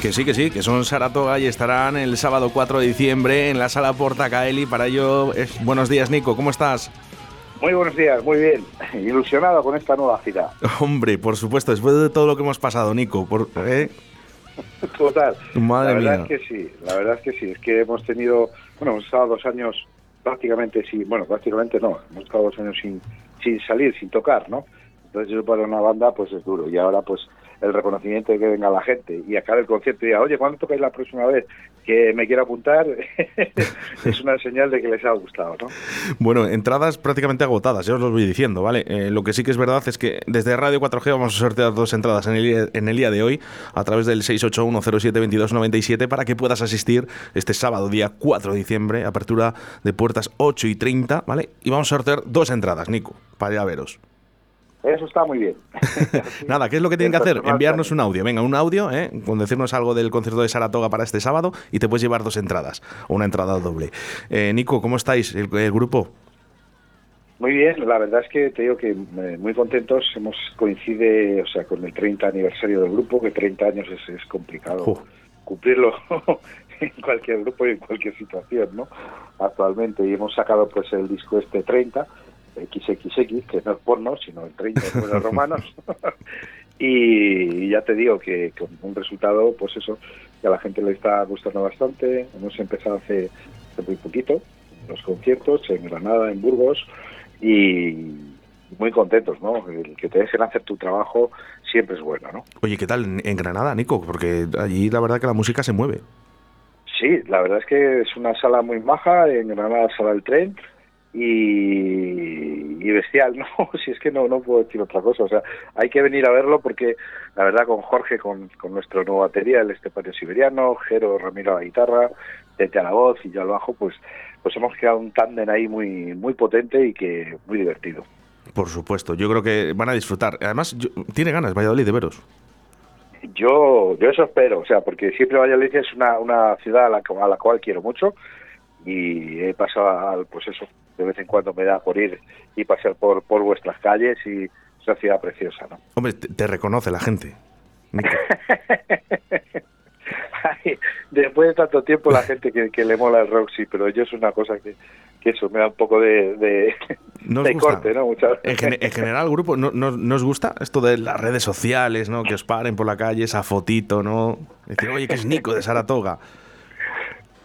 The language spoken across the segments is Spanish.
Que sí, que sí, que son Saratoga y estarán el sábado 4 de diciembre en la sala Portacaeli. Para ello, es... buenos días, Nico, ¿cómo estás? Muy buenos días, muy bien. Ilusionado con esta nueva gira. Hombre, por supuesto, después de todo lo que hemos pasado, Nico. Por, ¿eh? Total. Madre la verdad mía. es que sí, la verdad es que sí. Es que hemos tenido, bueno, hemos estado dos años prácticamente sin, bueno, prácticamente no, hemos estado dos años sin, sin salir, sin tocar, ¿no? Entonces eso para una banda pues es duro. Y ahora pues el reconocimiento de que venga la gente y acabe el concierto y diga, oye, ¿cuándo tocáis la próxima vez? Que me quiero apuntar, es una señal de que les ha gustado, ¿no? Bueno, entradas prácticamente agotadas, ya os lo voy diciendo, ¿vale? Eh, lo que sí que es verdad es que desde Radio 4G vamos a sortear dos entradas en el, en el día de hoy a través del 681072297 para que puedas asistir este sábado, día 4 de diciembre, apertura de puertas 8 y 30, ¿vale? Y vamos a sortear dos entradas, Nico, para ir a veros. Eso está muy bien. Nada, ¿qué es lo que tienen que hacer? Enviarnos un audio. Venga, un audio, ¿eh? con decirnos algo del concierto de Saratoga para este sábado y te puedes llevar dos entradas o una entrada doble. Eh, Nico, ¿cómo estáis? ¿El, el grupo? Muy bien, la verdad es que te digo que eh, muy contentos. Hemos coincide, o sea, con el 30 aniversario del grupo, que 30 años es, es complicado cumplirlo en cualquier grupo y en cualquier situación, ¿no? Actualmente y hemos sacado pues el disco este 30 XXX, que no es porno, sino el 30 de números romanos. y, ya te digo que con un resultado, pues eso, que a la gente le está gustando bastante. Hemos empezado hace, hace muy poquito los conciertos en Granada, en Burgos, y muy contentos, ¿no? El que te dejen hacer tu trabajo siempre es bueno, ¿no? Oye, ¿qué tal en, en Granada, Nico? Porque allí la verdad que la música se mueve. Sí, la verdad es que es una sala muy maja, en Granada sala del tren y, y bestial, ¿no? Si es que no, no puedo decir otra cosa, o sea, hay que venir a verlo porque la verdad con Jorge, con, con nuestro nuevo batería, el Estepario Siberiano, Jero Ramiro a la guitarra, Tete a la voz y yo al bajo, pues, pues hemos creado un tándem ahí muy, muy potente y que muy divertido. Por supuesto, yo creo que van a disfrutar. Además, yo- tiene ganas Valladolid de veros. Yo, yo eso espero, o sea, porque siempre Valladolid es una, una ciudad a la, a la cual quiero mucho y he pasado, al, pues eso, de vez en cuando me da por ir y pasear por, por vuestras calles y es una ciudad preciosa, ¿no? Hombre, te, te reconoce la gente. Ay, Después de tanto tiempo la gente que, que le mola el rock, sí, pero yo es una cosa que, que eso me da un poco de, corte, ¿no? Muchas En, gen- en general, grupo, ¿no, no, no os gusta esto de las redes sociales, ¿no? Que os paren por la calle, esa fotito, ¿no? Decir, oye, que es Nico de Saratoga.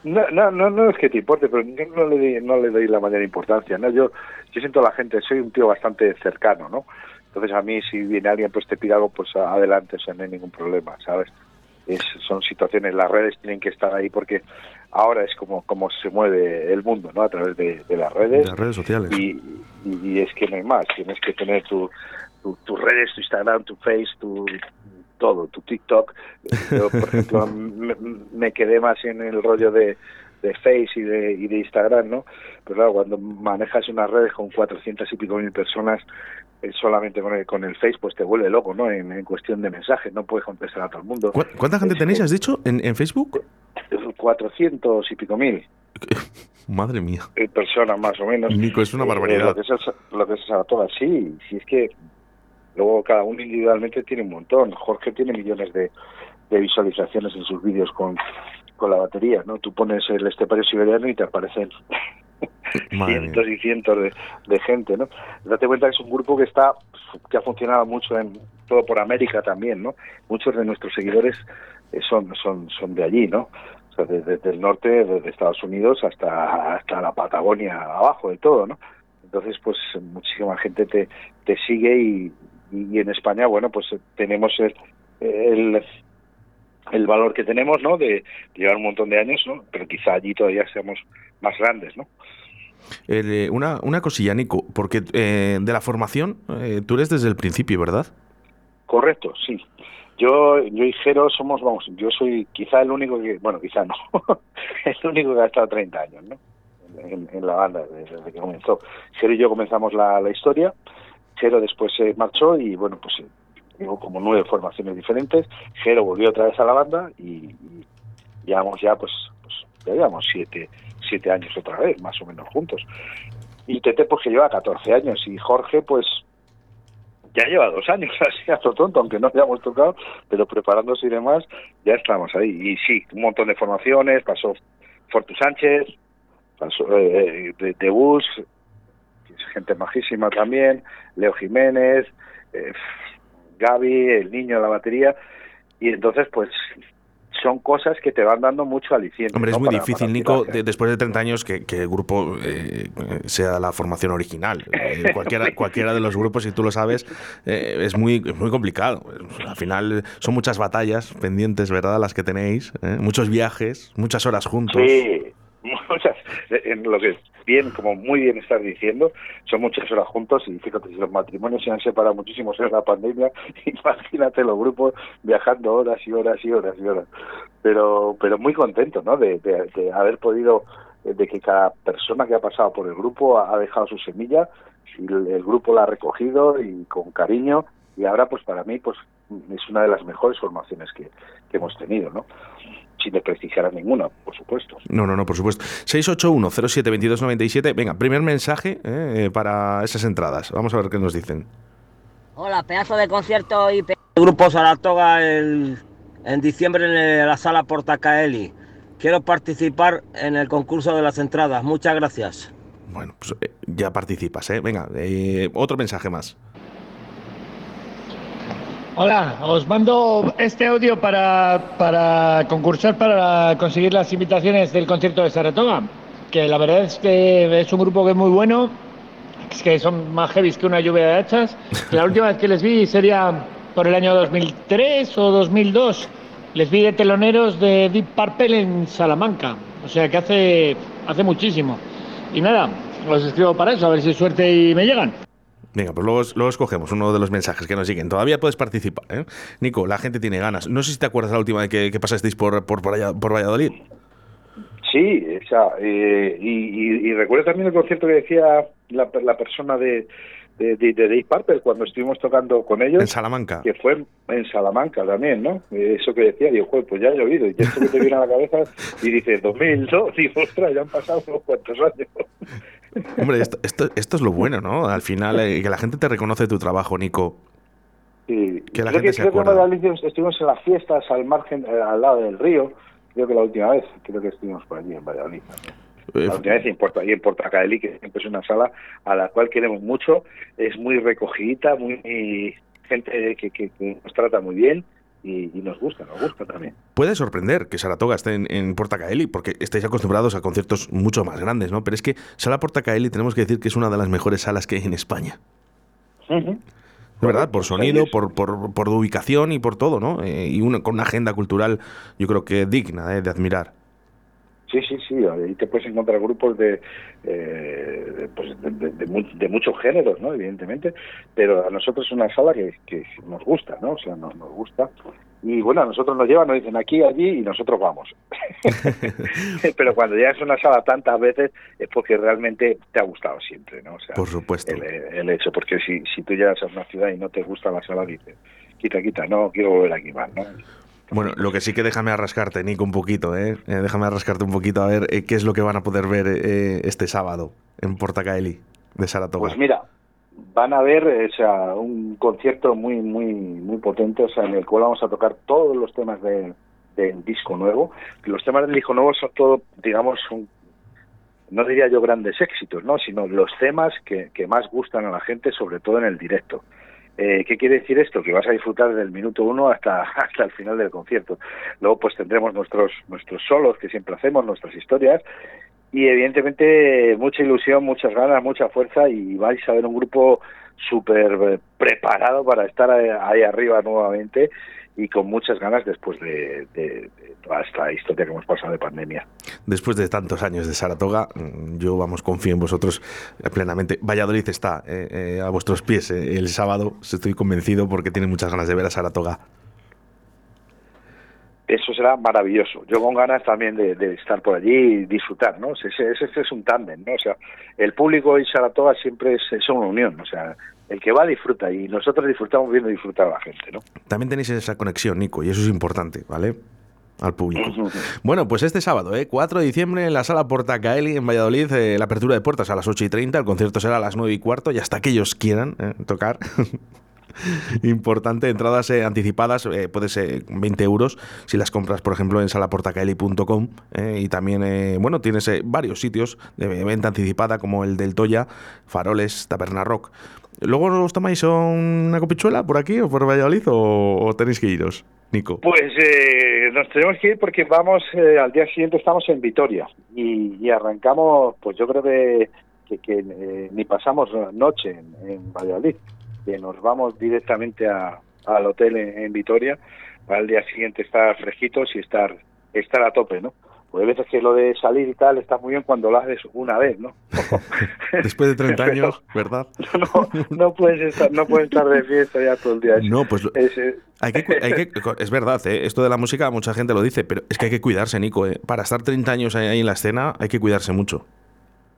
No, no, no, no es que te importe, pero yo no le, doy- no le doy la mayor importancia, ¿no? Yo, yo siento a la gente, soy un tío bastante cercano, ¿no? Entonces a mí si viene alguien pues te pide algo, pues adelante, o sea, no hay ningún problema, ¿sabes? Es, son situaciones, las redes tienen que estar ahí porque ahora es como, como se mueve el mundo, ¿no? A través de, de las redes. De las redes sociales. Y, y- y es que no hay más, tienes que tener tu, tu- tus redes, tu Instagram, tu Face, tu todo, tu TikTok. Yo, por ejemplo, me, me quedé más en el rollo de, de Face y de, y de Instagram, ¿no? Pero claro, cuando manejas unas redes con 400 y pico mil personas, eh, solamente con el, con el Face, pues te vuelve loco, ¿no? En, en cuestión de mensajes, no puedes contestar a todo el mundo. ¿Cu- ¿Cuánta gente Es tenéis, has dicho, en, en Facebook? 400 y pico mil Madre mía. eh, personas más o menos. Nico, es una Eh, barbaridad. lo que es, el- lo que es Saratoga, sí, sí es que luego cada uno individualmente tiene un montón. Jorge tiene millones de, de visualizaciones en sus vídeos con, con la batería, ¿no? Tú pones el estepario siberiano y te aparecen cientos y cientos de, de gente, ¿no? Date cuenta que es un grupo que está que ha funcionado mucho en todo por América también, ¿no? Muchos de nuestros seguidores eh, son son son de allí, ¿no? O sea, desde, desde el norte, desde Estados Unidos hasta hasta la Patagonia abajo de todo, ¿no? Entonces, pues muchísima gente te, te sigue y, y en España, bueno, pues tenemos el, el el valor que tenemos, ¿no? De llevar un montón de años, ¿no? Pero quizá allí todavía seamos más grandes, ¿no? Eh, una, una cosilla, Nico, porque eh, de la formación eh, tú eres desde el principio, ¿verdad? Correcto, sí. Yo, yo y Jero somos, vamos, yo soy quizá el único que, bueno, quizá no, el único que ha estado 30 años, ¿no? En, en la banda desde, desde que comenzó. Jero y yo comenzamos la, la historia, Jero después se marchó y, bueno, pues eh, hubo como nueve formaciones diferentes. Jero volvió otra vez a la banda y, y llevamos ya, pues, pues ya llevamos siete, siete años otra vez, más o menos juntos. Y Tete, pues que lleva 14 años y Jorge, pues ya lleva dos años así a tonto, aunque no hayamos tocado, pero preparándose y demás, ya estamos ahí. Y sí, un montón de formaciones, pasó Fortu Sánchez, pasó eh, de, de Bus, gente majísima también, Leo Jiménez, eh, Gaby, el niño de la batería, y entonces pues son cosas que te van dando mucho aliciente. Hombre, es muy difícil, Nico, después de 30 años, que, el grupo eh, sea la formación original. Eh, cualquiera, cualquiera de los grupos, si tú lo sabes, eh, es muy, muy complicado. Al final son muchas batallas pendientes, ¿verdad?, las que tenéis, muchos viajes, muchas horas juntos. Sí. En lo que bien, como muy bien estás diciendo, son muchas horas juntos y fíjate, si los matrimonios se han separado muchísimos en la pandemia, imagínate los grupos viajando horas y horas y horas y horas. Pero, pero muy contento, ¿no? De, haber podido, de que cada persona que ha pasado por el grupo ha, dejado su semilla y el, grupo la ha recogido y con cariño y ahora pues para mí pues es una de las mejores formaciones que, que hemos tenido, ¿no? Sin desprestigiar a ninguna, por supuesto. No, no, no, por supuesto. 681-07-2297. Venga, primer mensaje eh, para esas entradas. Vamos a ver qué nos dicen. Hola, pedazo de concierto y grupo Saratoga el, en diciembre en la sala Portacaeli. Quiero participar en el concurso de las entradas. Muchas gracias. Bueno, pues eh, ya participas, ¿eh? Venga, eh, otro mensaje más. Hola, os mando este audio para, para concursar para conseguir las invitaciones del concierto de Saratoga, que la verdad es que es un grupo que es muy bueno, es que son más heavy que una lluvia de hachas. La última vez que les vi sería por el año 2003 o 2002. Les vi de teloneros de Deep Purple en Salamanca, o sea que hace, hace muchísimo. Y nada, os escribo para eso, a ver si suerte y me llegan. Venga, pues luego, escogemos uno de los mensajes que nos siguen. Todavía puedes participar, ¿eh? Nico, la gente tiene ganas. No sé si te acuerdas la última vez que, pasasteis por, por, por, Valladolid. Sí, o eh, y, y, recuerdo también el concierto que decía la, la persona de, de, de, Dave Parker cuando estuvimos tocando con ellos. En Salamanca. Que fue en Salamanca también, ¿no? Eso que decía, digo, pues ya he oído. Y esto que te viene a la cabeza y dice, 2002, digo, ostras, ya han pasado unos cuantos años. Hombre, esto, esto, esto, es lo bueno, ¿no? Al final, eh, que la gente te reconoce tu trabajo, Nico. Sí. Que la gente se acuerda. estuvimos en las fiestas al margen, eh, al lado del río, creo que la última vez, creo que estuvimos por allí en Valladolid. Eh, la última vez en Porta, en Portacaeli, que siempre es una sala a la cual queremos mucho, es muy recogidita, muy gente que, que, que nos trata muy bien y, nos gusta, nos gusta también. Puede sorprender que Saratoga esté en, en Portacaeli, porque estáis acostumbrados a conciertos mucho más grandes, ¿no? Pero es que Sala Portacaeli tenemos que decir que es una de las mejores salas que hay en España. ¿Verdad? Por sonido, por, por, por, ubicación y por todo, ¿no? Eh, y una, con una agenda cultural, yo creo que digna eh, de admirar. Sí, sí, sí, ahí te puedes encontrar grupos de, eh, pues de, muchos géneros, ¿no? Evidentemente, pero a nosotros es una sala que, que nos gusta, ¿no? O sea, nos, nos gusta. Y bueno, a nosotros nos llevan, nos dicen aquí, allí y nosotros vamos. pero cuando llegas a una sala tantas veces es porque realmente te ha gustado siempre, ¿no? O sea, Por supuesto. El, hecho, porque si, si tú llegas a una ciudad y no te gusta la sala, dices, quita, quita, no, quiero volver aquí más, ¿no? Bueno, lo que sí que déjame arrascarte, Nico, un poquito, ¿eh? eh déjame arrascarte un poquito a ver eh, qué es lo que van a poder ver eh, este sábado en Portacaeli de Saratoga. Pues mira, van a ver o sea, un concierto muy, muy, muy potente, o sea, en el cual vamos a tocar todos los temas del disco nuevo. Los temas del disco nuevo son todo, digamos, no diría yo grandes éxitos, ¿no? Sino los temas que más gustan a la gente, sobre todo en el directo. Eh, ¿Qué quiere decir esto? Que vas a disfrutar del minuto uno hasta, hasta el final del concierto. Luego pues tendremos nuestros, nuestros solos que siempre hacemos, nuestras historias y evidentemente mucha ilusión, muchas ganas, mucha fuerza y vais a ver un grupo súper eh, preparado para estar ahí arriba nuevamente y con muchas ganas después de, toda esta historia que hemos pasado de pandemia. Después de tantos años de Saratoga, mm, yo vamos, confío en vosotros plenamente. Valladolid está eh, eh, a vuestros pies eh, el sábado, estoy convencido porque tiene muchas ganas de ver a Saratoga. Eso será maravilloso. Yo con ganas también de, estar por allí y disfrutar, ¿no? Ese, ese, es un tándem, ¿no? O sea, el público y Saratoga siempre es, es una unión, o sea, el que va disfruta y nosotros disfrutamos viendo disfrutar a la gente, ¿no? También tenéis esa conexión, Nico, y eso es importante, ¿vale? Al público. bueno, pues este sábado, ¿eh? 4 de diciembre, en la sala Portacaeli, en Valladolid, eh, la apertura de puertas a las 8 y 30, el concierto será a las 9 y cuarto, y hasta que ellos quieran ¿eh? tocar. importante. Entradas eh, anticipadas, eh, puede ser 20 euros si las compras, por ejemplo, en salaportacaeli.com. Eh, y también, bueno, tienes varios sitios de venta anticipada, como el del Toya, Faroles, Taberna Rock. ¿Luego os tomáis una copichuela por aquí o por Valladolid o, tenéis que iros, Nico? Pues nos tenemos que ir porque vamos, al día siguiente estamos en Vitoria y, arrancamos, pues yo creo que, que, ni pasamos noche en Valladolid que nos vamos directamente a, al hotel en, Vitoria para el día siguiente estar fresquitos y estar estar a tope, ¿no? Pues hay veces que lo de salir y tal está muy bien cuando lo haces una vez, ¿no? Después de 30 años, ¿verdad? No, no, puedes estar, no puedes estar de fiesta ya todo el día. No, pues es, hay que, hay que, es verdad, ¿eh? esto de la música mucha gente lo dice, pero es que hay que cuidarse, Nico. ¿eh? Para estar 30 años ahí en la escena hay que cuidarse mucho.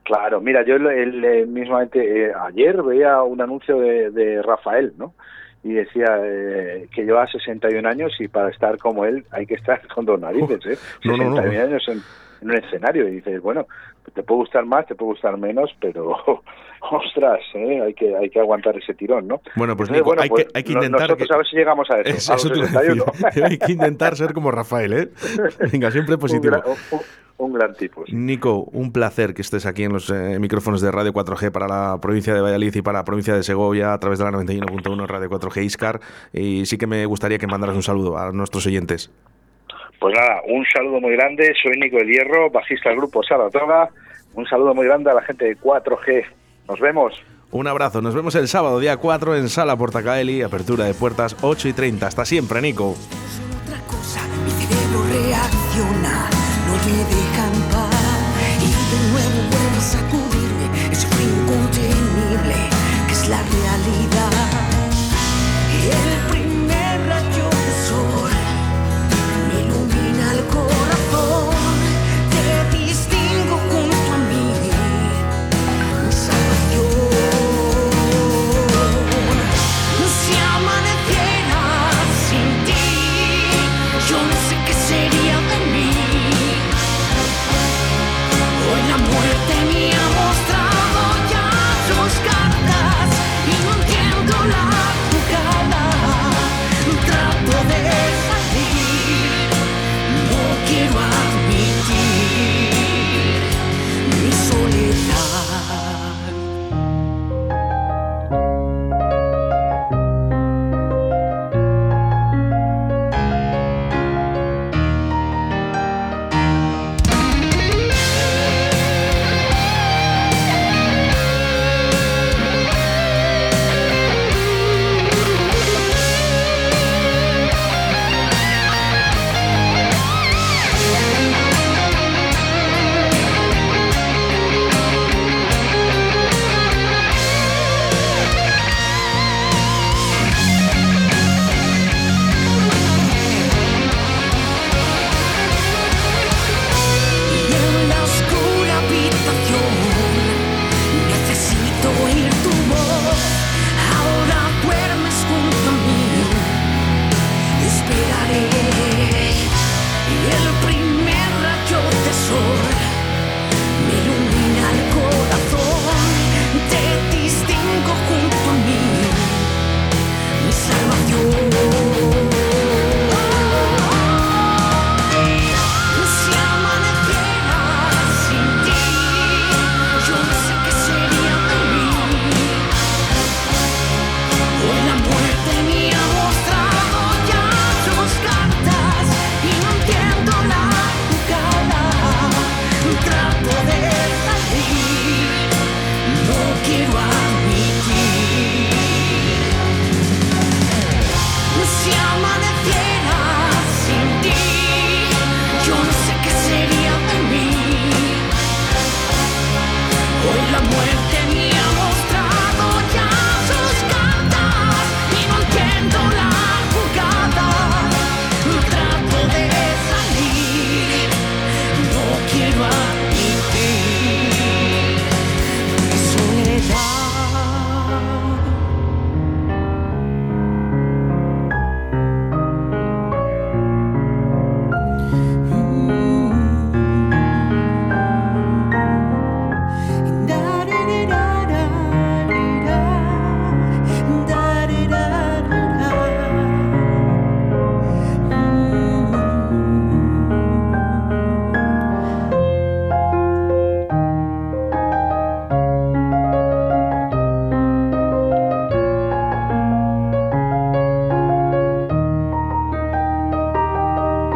Claro, mira, yo el, eh, mismamente eh, ayer veía un anuncio de, Rafael, ¿no? Y decía eh, que lleva 61 años y para estar como él hay que estar con dos narices, ¿eh? 61 años en, un escenario y dices, bueno, te puede gustar más, te puede gustar menos, pero ostras, ¿eh? hay que hay que aguantar ese tirón, ¿no? Bueno, pues, Nico, hay, que, pues, hay que intentar nosotros a ver si llegamos a eso. hay que intentar ser como Rafael, ¿eh? Venga, siempre positivo. Un gran tipo. Nico, un placer que estés aquí en los eh, micrófonos de Radio 4G para la provincia de Valladolid y para la provincia de Segovia a través de la 91.1 Radio 4G Iscar. Y sí que me gustaría que mandaras un saludo a nuestros oyentes. Pues nada, un saludo muy grande. Soy Nico El Hierro, bajista del grupo Saratoga. Un saludo muy grande a la gente de 4G. Nos vemos. Un abrazo, nos vemos el sábado, día 4, en Sala Portacaeli, apertura de puertas 8 y 30. Hasta siempre, Nico.